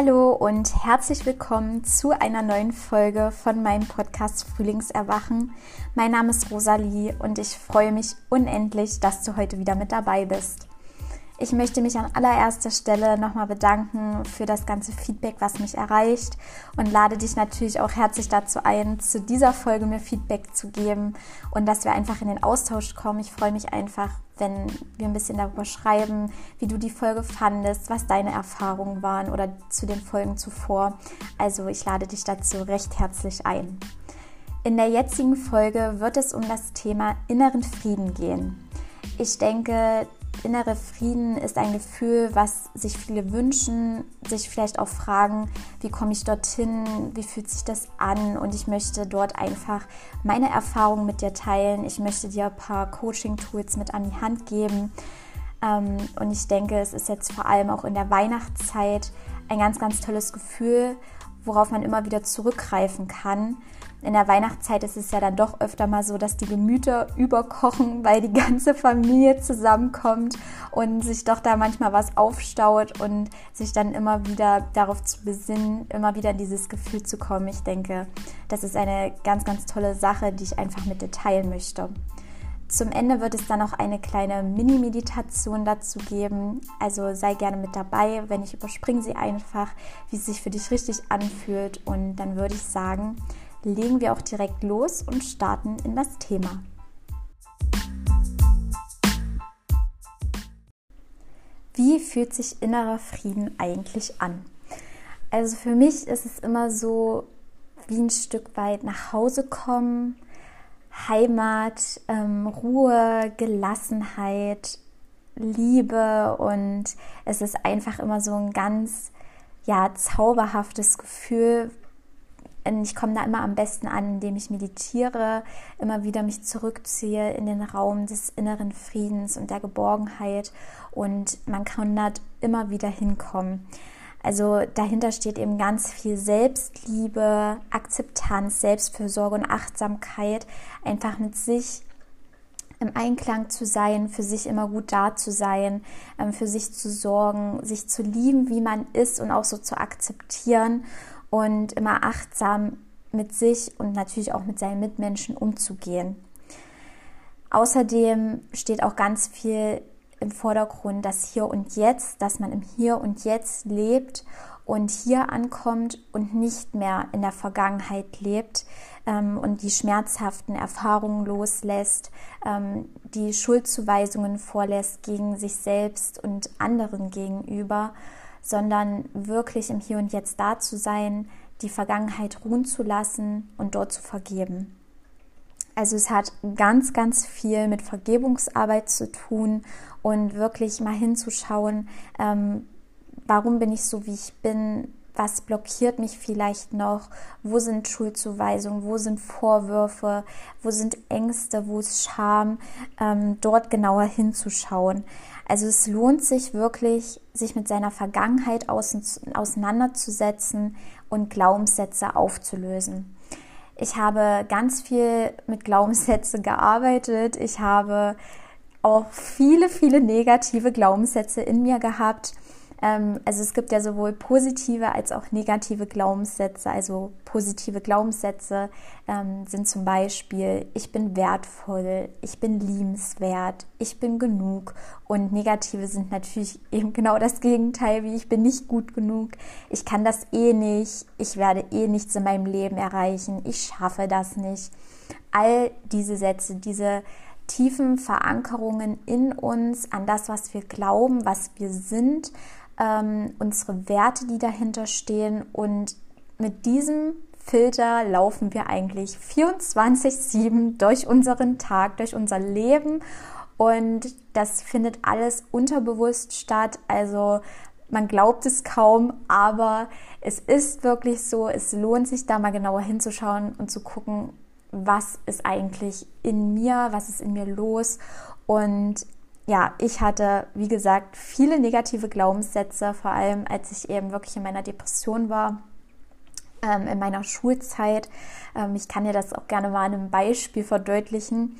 Hallo und herzlich willkommen zu einer neuen Folge von meinem Podcast Frühlingserwachen. Mein Name ist Rosalie und ich freue mich unendlich, dass du heute wieder mit dabei bist. Ich möchte mich an allererster Stelle nochmal bedanken für das ganze Feedback, was mich erreicht und lade dich natürlich auch herzlich dazu ein, zu dieser Folge mir Feedback zu geben und dass wir einfach in den Austausch kommen. Ich freue mich einfach, wenn wir ein bisschen darüber schreiben, wie du die Folge fandest, was deine Erfahrungen waren oder zu den Folgen zuvor. Also ich lade dich dazu recht herzlich ein. In der jetzigen Folge wird es um das Thema inneren Frieden gehen. Ich denke, innere Frieden ist ein Gefühl, was sich viele wünschen, sich vielleicht auch fragen, wie komme ich dorthin, wie fühlt sich das an? Und ich möchte dort einfach meine Erfahrungen mit dir teilen. Ich möchte dir ein paar Coaching-Tools mit an die Hand geben. Ähm, und ich denke, es ist jetzt vor allem auch in der Weihnachtszeit ein ganz, ganz tolles Gefühl, worauf man immer wieder zurückgreifen kann in der Weihnachtszeit ist es ja dann doch öfter mal so, dass die Gemüter überkochen, weil die ganze Familie zusammenkommt und sich doch da manchmal was aufstaut und sich dann immer wieder darauf zu besinnen, immer wieder in dieses Gefühl zu kommen. Ich denke, das ist eine ganz, ganz tolle Sache, die ich einfach mit dir teilen möchte. Zum Ende wird es dann noch eine kleine Mini-Meditation dazu geben. Also sei gerne mit dabei. Wenn ich überspringe sie einfach, wie es sich für dich richtig anfühlt. Und dann würde ich sagen, legen wir auch direkt los und starten in das Thema. Wie fühlt sich innerer Frieden eigentlich an? Also für mich ist es immer so wie ein Stück weit nach Hause kommen, Heimat, ähm, Ruhe, Gelassenheit, Liebe und es ist einfach immer so ein ganz ja zauberhaftes Gefühl, ich komme da immer am besten an, indem ich meditiere, immer wieder mich zurückziehe in den Raum des inneren Friedens und der Geborgenheit und man kann da immer wieder hinkommen. Also dahinter steht eben ganz viel Selbstliebe, Akzeptanz, Selbstfürsorge und Achtsamkeit, einfach mit sich im Einklang zu sein, für sich immer gut da zu sein, ähm, für sich zu sorgen, sich zu lieben, wie man ist und auch so zu akzeptieren und immer achtsam mit sich und natürlich auch mit seinen Mitmenschen umzugehen. Außerdem steht auch ganz viel im Vordergrund das Hier und Jetzt, dass man im Hier und Jetzt lebt und hier ankommt und nicht mehr in der Vergangenheit lebt ähm, und die schmerzhaften Erfahrungen loslässt, ähm, die Schuldzuweisungen vorlässt gegen sich selbst und anderen gegenüber sondern wirklich im Hier und Jetzt da zu sein, die Vergangenheit ruhen zu lassen und dort zu vergeben. Also es hat ganz, ganz viel mit Vergebungsarbeit zu tun und wirklich mal hinzuschauen, ähm, warum bin ich so, wie ich bin, was blockiert mich vielleicht noch, wo sind Schuldzuweisungen, wo sind Vorwürfe, wo sind Ängste, wo ist Scham, ähm, dort genauer hinzuschauen. Also es lohnt sich wirklich, sich mit seiner Vergangenheit auseinanderzusetzen und Glaubenssätze aufzulösen. Ich habe ganz viel mit Glaubenssätzen gearbeitet. Ich habe auch viele, viele negative Glaubenssätze in mir gehabt. Ähm, also es gibt ja sowohl positive als auch negative Glaubenssätze. Also positive Glaubenssätze ähm, sind zum Beispiel, ich bin wertvoll, ich bin liebenswert, ich bin genug. Und negative sind natürlich eben genau das Gegenteil, wie ich bin nicht gut genug, ich kann das eh nicht, ich werde eh nichts in meinem Leben erreichen, ich schaffe das nicht. All diese Sätze, diese tiefen Verankerungen in uns, an das, was wir glauben, was wir sind, ähm, unsere Werte, die dahinter stehen. Und mit diesem Filter laufen wir eigentlich 24-7 durch unseren Tag, durch unser Leben. Und das findet alles unterbewusst statt. Also man glaubt es kaum, aber es ist wirklich so. Es lohnt sich da mal genauer hinzuschauen und zu gucken, was ist eigentlich in mir, was ist in mir los. Und ja, ich hatte, wie gesagt, viele negative Glaubenssätze, vor allem als ich eben wirklich in meiner Depression war, ähm, in meiner Schulzeit. Ähm, ich kann dir das auch gerne mal an einem Beispiel verdeutlichen.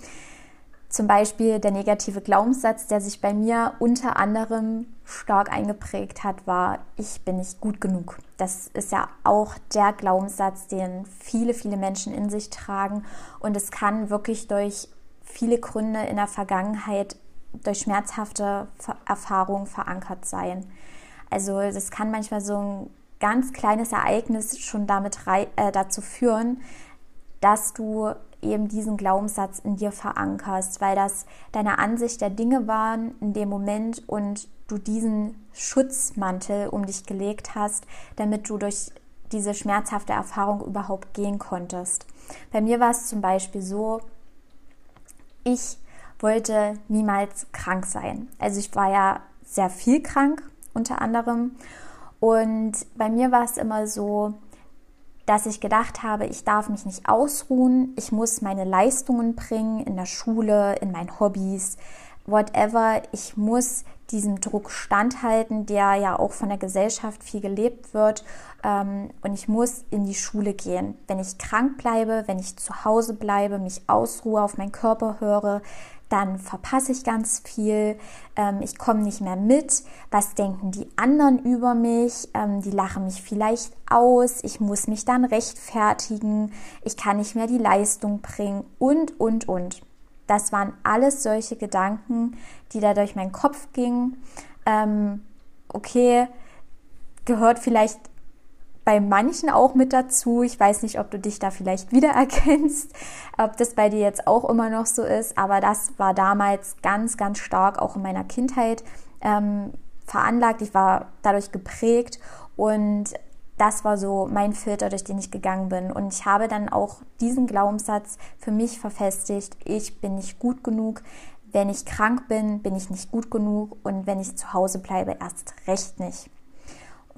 zum Beispiel der negative Glaubenssatz, der sich bei mir unter anderem stark eingeprägt hat, war, ich bin nicht gut genug. Das ist ja auch der Glaubenssatz, den viele, viele Menschen in sich tragen. Und es kann wirklich durch viele Gründe in der Vergangenheit, durch schmerzhafte Erfahrungen verankert sein. Also das kann manchmal so ein ganz kleines Ereignis schon damit äh, dazu führen, dass du eben diesen Glaubenssatz in dir verankerst, weil das deine Ansicht der Dinge waren in dem Moment und du diesen Schutzmantel um dich gelegt hast, damit du durch diese schmerzhafte Erfahrung überhaupt gehen konntest. Bei mir war es zum Beispiel so, ich wollte niemals krank sein. Also ich war ja sehr viel krank unter anderem und bei mir war es immer so, dass ich gedacht habe, ich darf mich nicht ausruhen, ich muss meine Leistungen bringen in der Schule, in meinen Hobbys, whatever. Ich muss diesem Druck standhalten, der ja auch von der Gesellschaft viel gelebt wird. Ähm, und ich muss in die Schule gehen. Wenn ich krank bleibe, wenn ich zu Hause bleibe, mich ausruhe, auf meinen Körper höre, dann verpasse ich ganz viel, ähm, ich komme nicht mehr mit, was denken die anderen über mich, ähm, die lachen mich vielleicht aus, ich muss mich dann rechtfertigen, ich kann nicht mehr die Leistung bringen. Und, und, und. Das waren alles solche Gedanken, die da durch meinen Kopf gingen. Ähm, okay, gehört vielleicht bei manchen auch mit dazu. Ich weiß nicht, ob du dich da vielleicht wiedererkennst, ob das bei dir jetzt auch immer noch so ist, aber das war damals ganz, ganz stark auch in meiner Kindheit ähm, veranlagt. Ich war dadurch geprägt und das war so mein Filter, durch den ich gegangen bin. Und ich habe dann auch diesen Glaubenssatz für mich verfestigt. Ich bin nicht gut genug. Wenn ich krank bin, bin ich nicht gut genug. Und wenn ich zu Hause bleibe, erst recht nicht.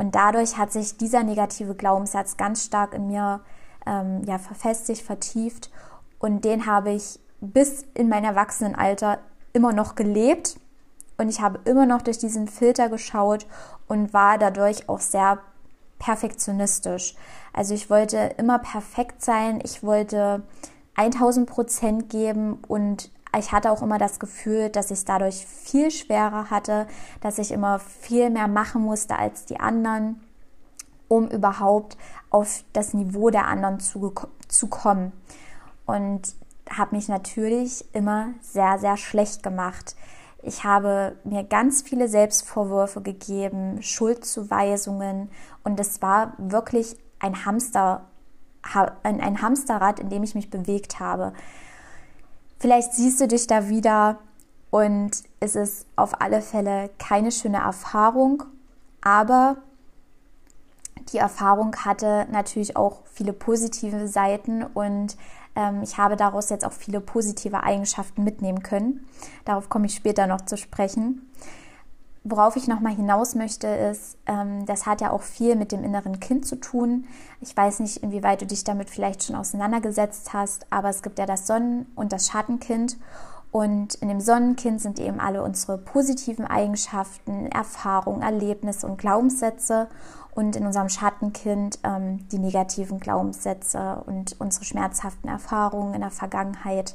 Und dadurch hat sich dieser negative Glaubenssatz ganz stark in mir ähm, ja, verfestigt, vertieft. Und den habe ich bis in mein Erwachsenenalter immer noch gelebt. Und ich habe immer noch durch diesen Filter geschaut und war dadurch auch sehr perfektionistisch. Also ich wollte immer perfekt sein. Ich wollte 1000 Prozent geben und ich hatte auch immer das Gefühl, dass ich es dadurch viel schwerer hatte, dass ich immer viel mehr machen musste als die anderen, um überhaupt auf das Niveau der anderen zu, zu kommen. Und habe mich natürlich immer sehr, sehr schlecht gemacht. Ich habe mir ganz viele Selbstvorwürfe gegeben, Schuldzuweisungen und es war wirklich ein Hamster, ein Hamsterrad, in dem ich mich bewegt habe. Vielleicht siehst du dich da wieder und es ist auf alle Fälle keine schöne Erfahrung, aber die Erfahrung hatte natürlich auch viele positive Seiten und ähm, ich habe daraus jetzt auch viele positive Eigenschaften mitnehmen können. Darauf komme ich später noch zu sprechen. Worauf ich nochmal hinaus möchte, ist, ähm, das hat ja auch viel mit dem inneren Kind zu tun. Ich weiß nicht, inwieweit du dich damit vielleicht schon auseinandergesetzt hast, aber es gibt ja das Sonnen- und das Schattenkind. Und in dem Sonnenkind sind eben alle unsere positiven Eigenschaften, Erfahrungen, Erlebnisse und Glaubenssätze. Und in unserem Schattenkind ähm, die negativen Glaubenssätze und unsere schmerzhaften Erfahrungen in der Vergangenheit.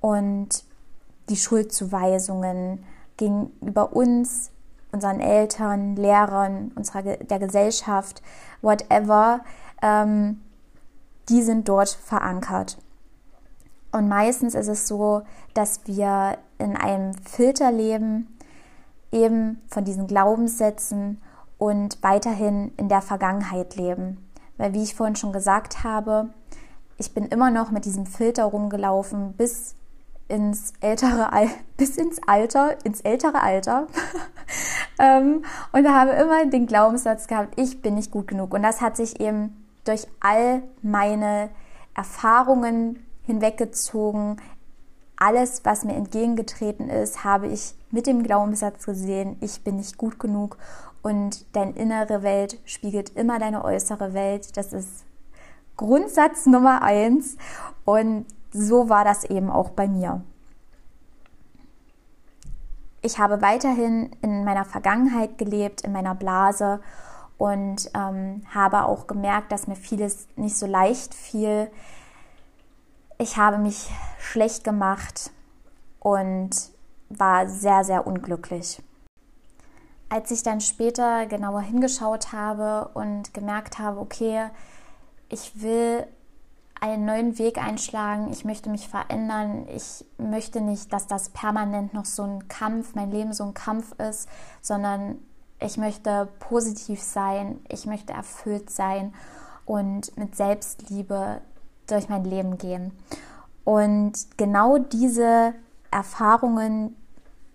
Und die Schuldzuweisungen, gegenüber uns, unseren Eltern, Lehrern, unserer, der Gesellschaft, whatever, ähm, die sind dort verankert. Und meistens ist es so, dass wir in einem Filter leben, eben von diesen Glaubenssätzen und weiterhin in der Vergangenheit leben. Weil, wie ich vorhin schon gesagt habe, ich bin immer noch mit diesem Filter rumgelaufen, bis ins ältere Al bis ins Alter, ins ältere Alter ähm, und habe immer den Glaubenssatz gehabt, ich bin nicht gut genug. Und das hat sich eben durch all meine Erfahrungen hinweggezogen. Alles, was mir entgegengetreten ist, habe ich mit dem Glaubenssatz gesehen, ich bin nicht gut genug und deine innere Welt spiegelt immer deine äußere Welt. Das ist Grundsatz Nummer eins. Und so war das eben auch bei mir. Ich habe weiterhin in meiner Vergangenheit gelebt, in meiner Blase und ähm, habe auch gemerkt, dass mir vieles nicht so leicht fiel. Ich habe mich schlecht gemacht und war sehr, sehr unglücklich. Als ich dann später genauer hingeschaut habe und gemerkt habe, okay, ich will einen neuen Weg einschlagen, ich möchte mich verändern, ich möchte nicht, dass das permanent noch so ein Kampf, mein Leben so ein Kampf ist, sondern ich möchte positiv sein, ich möchte erfüllt sein und mit Selbstliebe durch mein Leben gehen. Und genau diese Erfahrungen,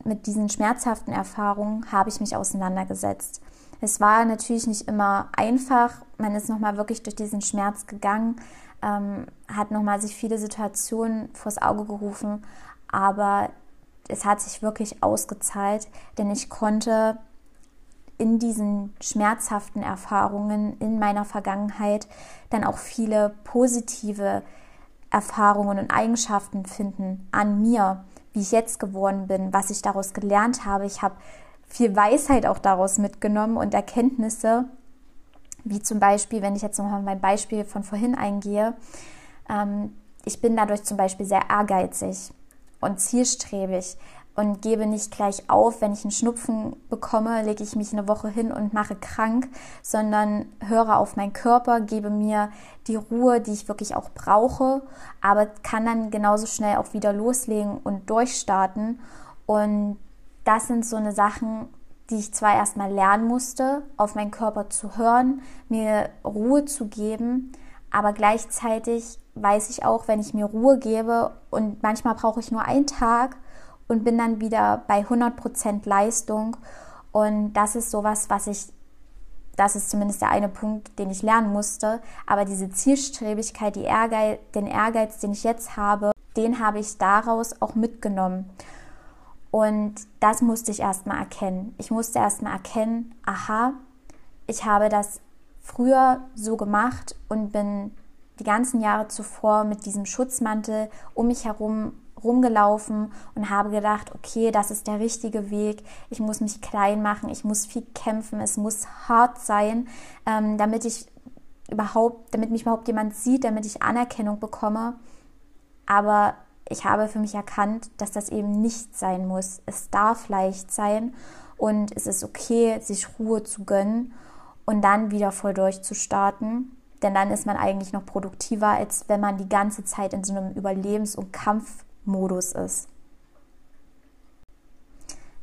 mit diesen schmerzhaften Erfahrungen habe ich mich auseinandergesetzt. Es war natürlich nicht immer einfach. Man ist nochmal wirklich durch diesen Schmerz gegangen, ähm, hat nochmal sich viele Situationen vors Auge gerufen, aber es hat sich wirklich ausgezahlt, denn ich konnte in diesen schmerzhaften Erfahrungen in meiner Vergangenheit dann auch viele positive Erfahrungen und Eigenschaften finden an mir, wie ich jetzt geworden bin, was ich daraus gelernt habe. Ich habe viel Weisheit auch daraus mitgenommen und Erkenntnisse, wie zum Beispiel, wenn ich jetzt nochmal mein Beispiel von vorhin eingehe, ähm, ich bin dadurch zum Beispiel sehr ehrgeizig und zielstrebig und gebe nicht gleich auf, wenn ich einen Schnupfen bekomme, lege ich mich eine Woche hin und mache krank, sondern höre auf meinen Körper, gebe mir die Ruhe, die ich wirklich auch brauche, aber kann dann genauso schnell auch wieder loslegen und durchstarten. Und das sind so eine Sachen, die ich zwar erstmal lernen musste, auf meinen Körper zu hören, mir Ruhe zu geben, aber gleichzeitig weiß ich auch, wenn ich mir Ruhe gebe und manchmal brauche ich nur einen Tag und bin dann wieder bei 100% Leistung und das ist sowas, was ich das ist zumindest der eine Punkt, den ich lernen musste. Aber diese Zielstrebigkeit, die Ehrgeiz, den Ehrgeiz, den ich jetzt habe, den habe ich daraus auch mitgenommen. Und das musste ich erstmal erkennen. Ich musste erstmal erkennen, aha, ich habe das früher so gemacht und bin die ganzen Jahre zuvor mit diesem Schutzmantel um mich herum rumgelaufen und habe gedacht, okay, das ist der richtige Weg. Ich muss mich klein machen, ich muss viel kämpfen, es muss hart sein, ähm, damit ich überhaupt, damit mich überhaupt jemand sieht, damit ich Anerkennung bekomme. Aber ich habe für mich erkannt, dass das eben nicht sein muss. Es darf leicht sein und es ist okay, sich Ruhe zu gönnen und dann wieder voll durchzustarten. Denn dann ist man eigentlich noch produktiver, als wenn man die ganze Zeit in so einem Überlebens- und Kampfmodus ist.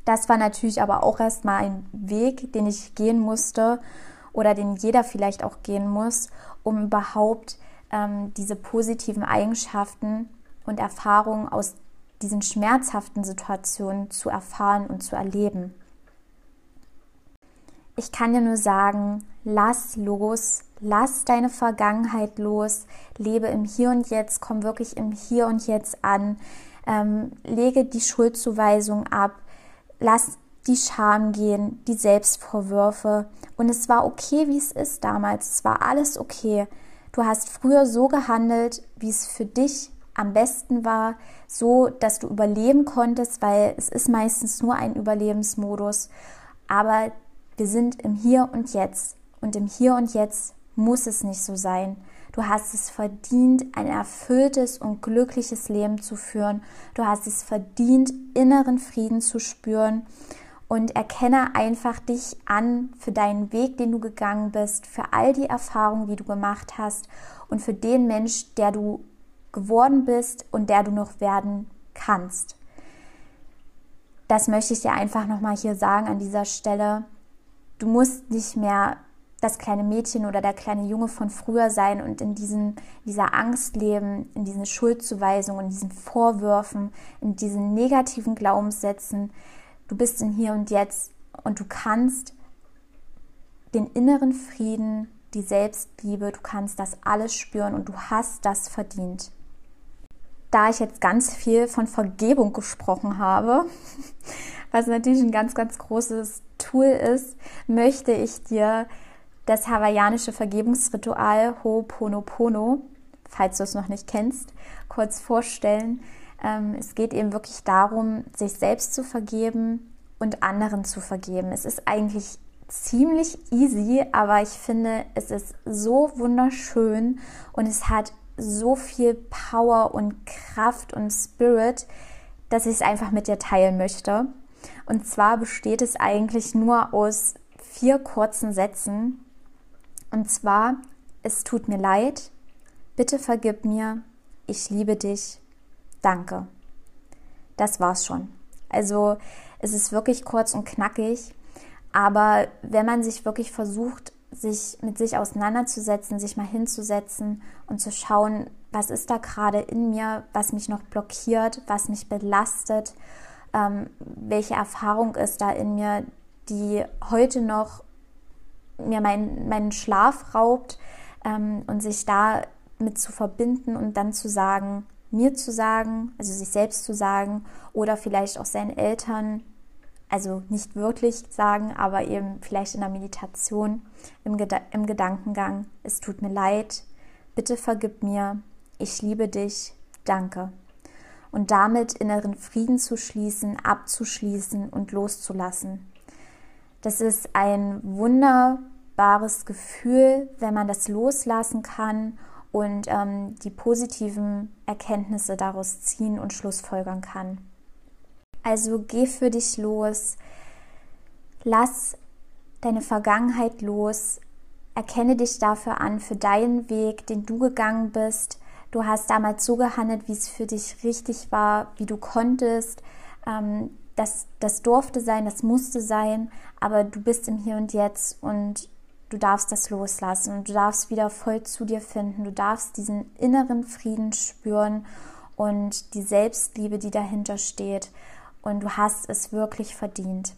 Das war natürlich aber auch erstmal ein Weg, den ich gehen musste oder den jeder vielleicht auch gehen muss, um überhaupt ähm, diese positiven Eigenschaften und Erfahrungen aus diesen schmerzhaften Situationen zu erfahren und zu erleben. Ich kann dir nur sagen, lass los, lass deine Vergangenheit los, lebe im Hier und Jetzt, komm wirklich im Hier und Jetzt an, ähm, lege die Schuldzuweisung ab, lass die Scham gehen, die Selbstvorwürfe. Und es war okay, wie es ist damals. Es war alles okay. Du hast früher so gehandelt, wie es für dich am besten war, so dass du überleben konntest, weil es ist meistens nur ein Überlebensmodus. Aber wir sind im Hier und Jetzt. Und im Hier und Jetzt muss es nicht so sein. Du hast es verdient, ein erfülltes und glückliches Leben zu führen. Du hast es verdient, inneren Frieden zu spüren. Und erkenne einfach dich an für deinen Weg, den du gegangen bist, für all die Erfahrungen, die du gemacht hast und für den Mensch, der du geworden bist und der du noch werden kannst. Das möchte ich dir einfach nochmal hier sagen an dieser Stelle. Du musst nicht mehr das kleine Mädchen oder der kleine Junge von früher sein und in diesen, dieser Angst leben, in diesen Schuldzuweisungen, in diesen Vorwürfen, in diesen negativen Glaubenssätzen. Du bist in hier und jetzt und du kannst den inneren Frieden, die Selbstliebe, du kannst das alles spüren und du hast das verdient da ich jetzt ganz viel von Vergebung gesprochen habe, was natürlich ein ganz, ganz großes Tool ist, möchte ich dir das hawaiianische Vergebungsritual Ho'oponopono, falls du es noch nicht kennst, kurz vorstellen. Ähm, es geht eben wirklich darum, sich selbst zu vergeben und anderen zu vergeben. Es ist eigentlich ziemlich easy, aber ich finde, es ist so wunderschön und es hat so viel Power und Kraft und Spirit, dass ich es einfach mit dir teilen möchte. Und zwar besteht es eigentlich nur aus vier kurzen Sätzen. Und zwar, es tut mir leid, bitte vergib mir, ich liebe dich, danke. Das war's schon. Also es ist wirklich kurz und knackig, aber wenn man sich wirklich versucht, sich mit sich auseinanderzusetzen, sich mal hinzusetzen und zu schauen, was ist da gerade in mir, was mich noch blockiert, was mich belastet, ähm, welche Erfahrung ist da in mir, die heute noch mir mein, meinen Schlaf raubt ähm, und sich da mit zu verbinden und dann zu sagen, mir zu sagen, also sich selbst zu sagen oder vielleicht auch seinen Eltern, also nicht wirklich sagen, aber eben vielleicht in der Meditation, im, Geda im Gedankengang, es tut mir leid, bitte vergib mir, ich liebe dich, danke. Und damit inneren Frieden zu schließen, abzuschließen und loszulassen. Das ist ein wunderbares Gefühl, wenn man das loslassen kann und ähm, die positiven Erkenntnisse daraus ziehen und schlussfolgern kann. Also geh für dich los, lass deine Vergangenheit los, erkenne dich dafür an, für deinen Weg, den du gegangen bist. Du hast damals so gehandelt, wie es für dich richtig war, wie du konntest. Ähm, das, das durfte sein, das musste sein, aber du bist im Hier und Jetzt und du darfst das loslassen und du darfst wieder voll zu dir finden. Du darfst diesen inneren Frieden spüren und die Selbstliebe, die dahinter steht. Und du hast es wirklich verdient.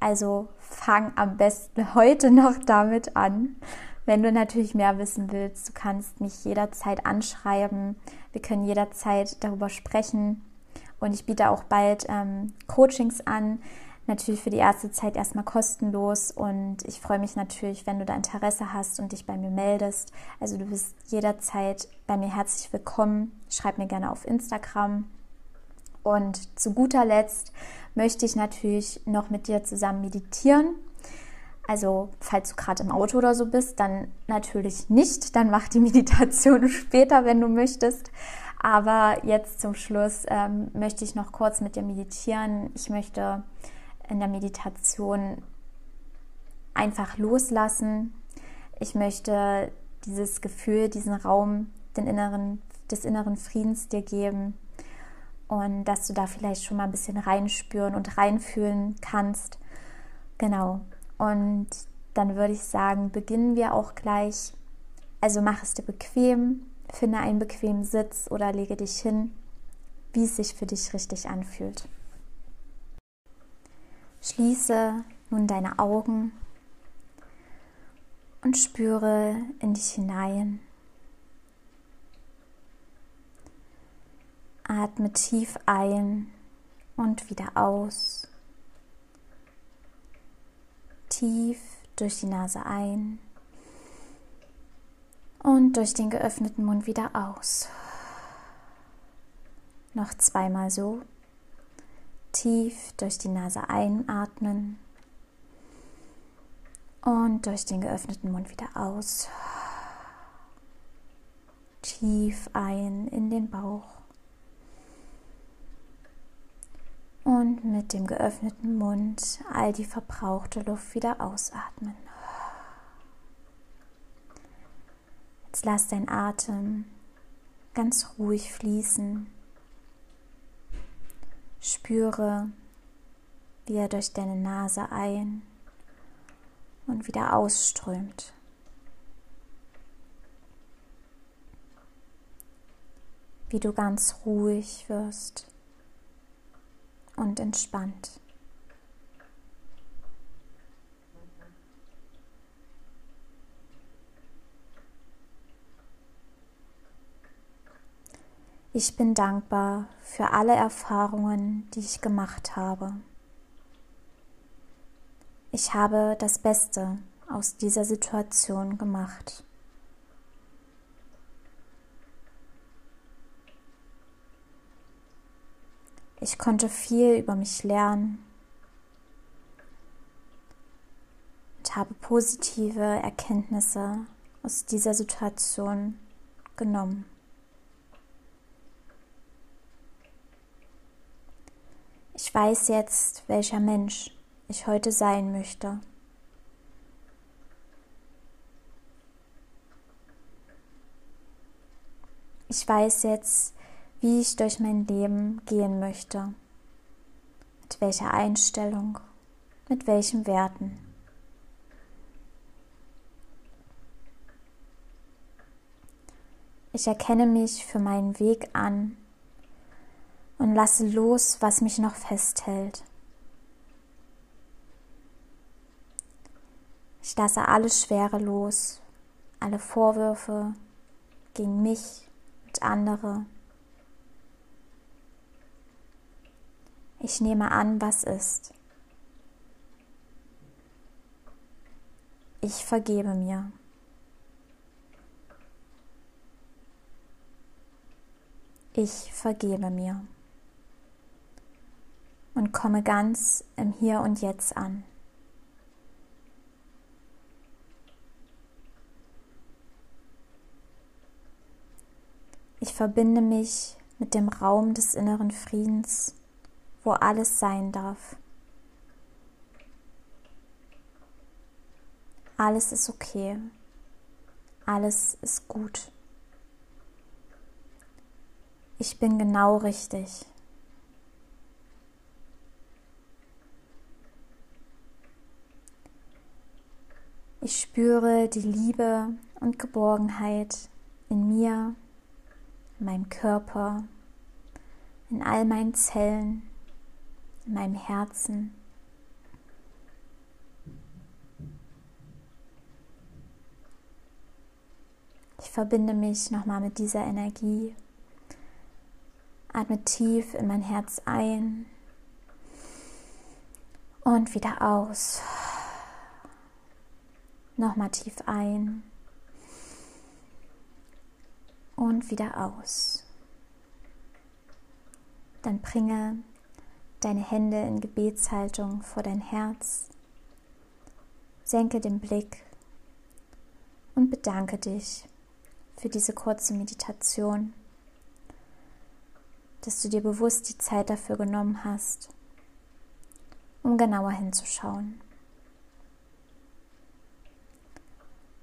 Also fang am besten heute noch damit an. Wenn du natürlich mehr wissen willst, du kannst mich jederzeit anschreiben. Wir können jederzeit darüber sprechen. Und ich biete auch bald ähm, Coachings an natürlich für die erste Zeit erstmal kostenlos und ich freue mich natürlich, wenn du da Interesse hast und dich bei mir meldest. Also du bist jederzeit bei mir herzlich willkommen. Schreib mir gerne auf Instagram. Und zu guter Letzt möchte ich natürlich noch mit dir zusammen meditieren. Also, falls du gerade im Auto oder so bist, dann natürlich nicht. Dann mach die Meditation später, wenn du möchtest. Aber jetzt zum Schluss ähm, möchte ich noch kurz mit dir meditieren. Ich möchte in der Meditation einfach loslassen. Ich möchte dieses Gefühl, diesen Raum den inneren, des inneren Friedens dir geben und dass du da vielleicht schon mal ein bisschen reinspüren und reinfühlen kannst. Genau. Und dann würde ich sagen, beginnen wir auch gleich. Also mach es dir bequem, finde einen bequemen Sitz oder lege dich hin, wie es sich für dich richtig anfühlt. Schließe nun deine Augen und spüre in dich hinein. Atme tief ein und wieder aus. Tief durch die Nase ein und durch den geöffneten Mund wieder aus. Noch zweimal so tief durch die Nase einatmen und durch den geöffneten Mund wieder aus. Tief ein in den Bauch und mit dem geöffneten Mund all die verbrauchte Luft wieder ausatmen. Jetzt lass dein Atem ganz ruhig fließen Spüre, wie er durch deine Nase ein und wieder ausströmt. Wie du ganz ruhig wirst und entspannt. Ich bin dankbar für alle Erfahrungen, die ich gemacht habe. Ich habe das Beste aus dieser Situation gemacht. Ich konnte viel über mich lernen und habe positive Erkenntnisse aus dieser Situation genommen. Ich weiß jetzt, welcher Mensch ich heute sein möchte. Ich weiß jetzt, wie ich durch mein Leben gehen möchte, mit welcher Einstellung, mit welchen Werten. Ich erkenne mich für meinen Weg an und lasse los, was mich noch festhält. Ich lasse alles Schwere los, alle Vorwürfe gegen mich und andere. Ich nehme an, was ist. Ich vergebe mir. Ich vergebe mir und komme ganz im Hier und Jetzt an. Ich verbinde mich mit dem Raum des inneren Friedens, wo alles sein darf. Alles ist okay. Alles ist gut. Ich bin genau richtig. Ich spüre die Liebe und Geborgenheit in mir, in meinem Körper, in all meinen Zellen, in meinem Herzen. Ich verbinde mich nochmal mit dieser Energie. Atme tief in mein Herz ein und wieder aus. Nochmal tief ein und wieder aus. Dann bringe deine Hände in Gebetshaltung vor dein Herz. Senke den Blick und bedanke dich für diese kurze Meditation, dass du dir bewusst die Zeit dafür genommen hast, um genauer hinzuschauen.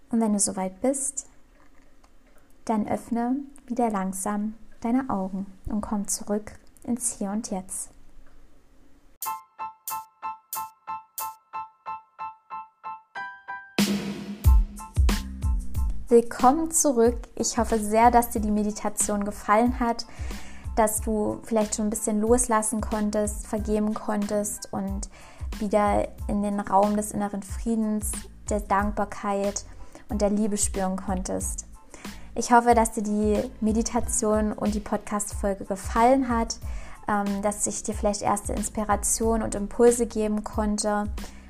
Und wenn du soweit bist, dann öffne wieder langsam deine Augen und komm zurück ins Hier und Jetzt. Willkommen zurück. Ich hoffe sehr, dass dir die Meditation gefallen hat, dass du vielleicht schon ein bisschen loslassen konntest, vergeben konntest und wieder in den Raum des inneren Friedens, der Dankbarkeit und der Liebe spüren konntest. Ich hoffe, dass dir die Meditation und die Podcast-Folge gefallen hat, ähm, dass ich dir vielleicht erste Inspiration und Impulse geben konnte.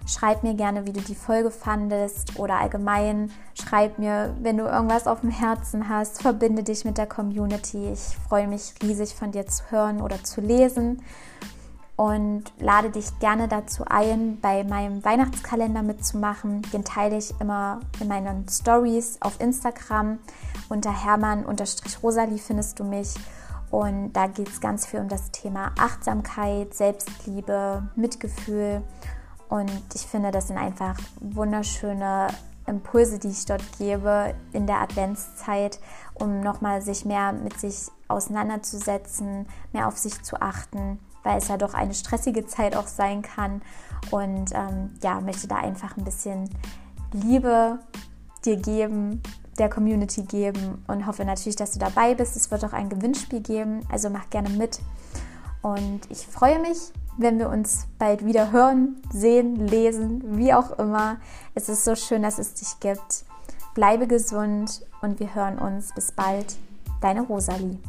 Schreib mir gerne, wie du die Folge fandest oder allgemein schreib mir, wenn du irgendwas auf dem Herzen hast. Verbinde dich mit der Community. Ich freue mich riesig von dir zu hören oder zu lesen und lade dich gerne dazu ein, bei meinem Weihnachtskalender mitzumachen. Den teile ich immer in meinen Stories auf Instagram. Unter Hermann-Rosalie findest du mich. Und da geht es ganz viel um das Thema Achtsamkeit, Selbstliebe, Mitgefühl. Und ich finde, das sind einfach wunderschöne Impulse, die ich dort gebe in der Adventszeit, um nochmal sich mehr mit sich auseinanderzusetzen, mehr auf sich zu achten weil es ja doch eine stressige Zeit auch sein kann. Und ähm, ja, möchte da einfach ein bisschen Liebe dir geben, der Community geben und hoffe natürlich, dass du dabei bist. Es wird auch ein Gewinnspiel geben, also mach gerne mit. Und ich freue mich, wenn wir uns bald wieder hören, sehen, lesen, wie auch immer. Es ist so schön, dass es dich gibt. Bleibe gesund und wir hören uns. Bis bald. Deine Rosalie.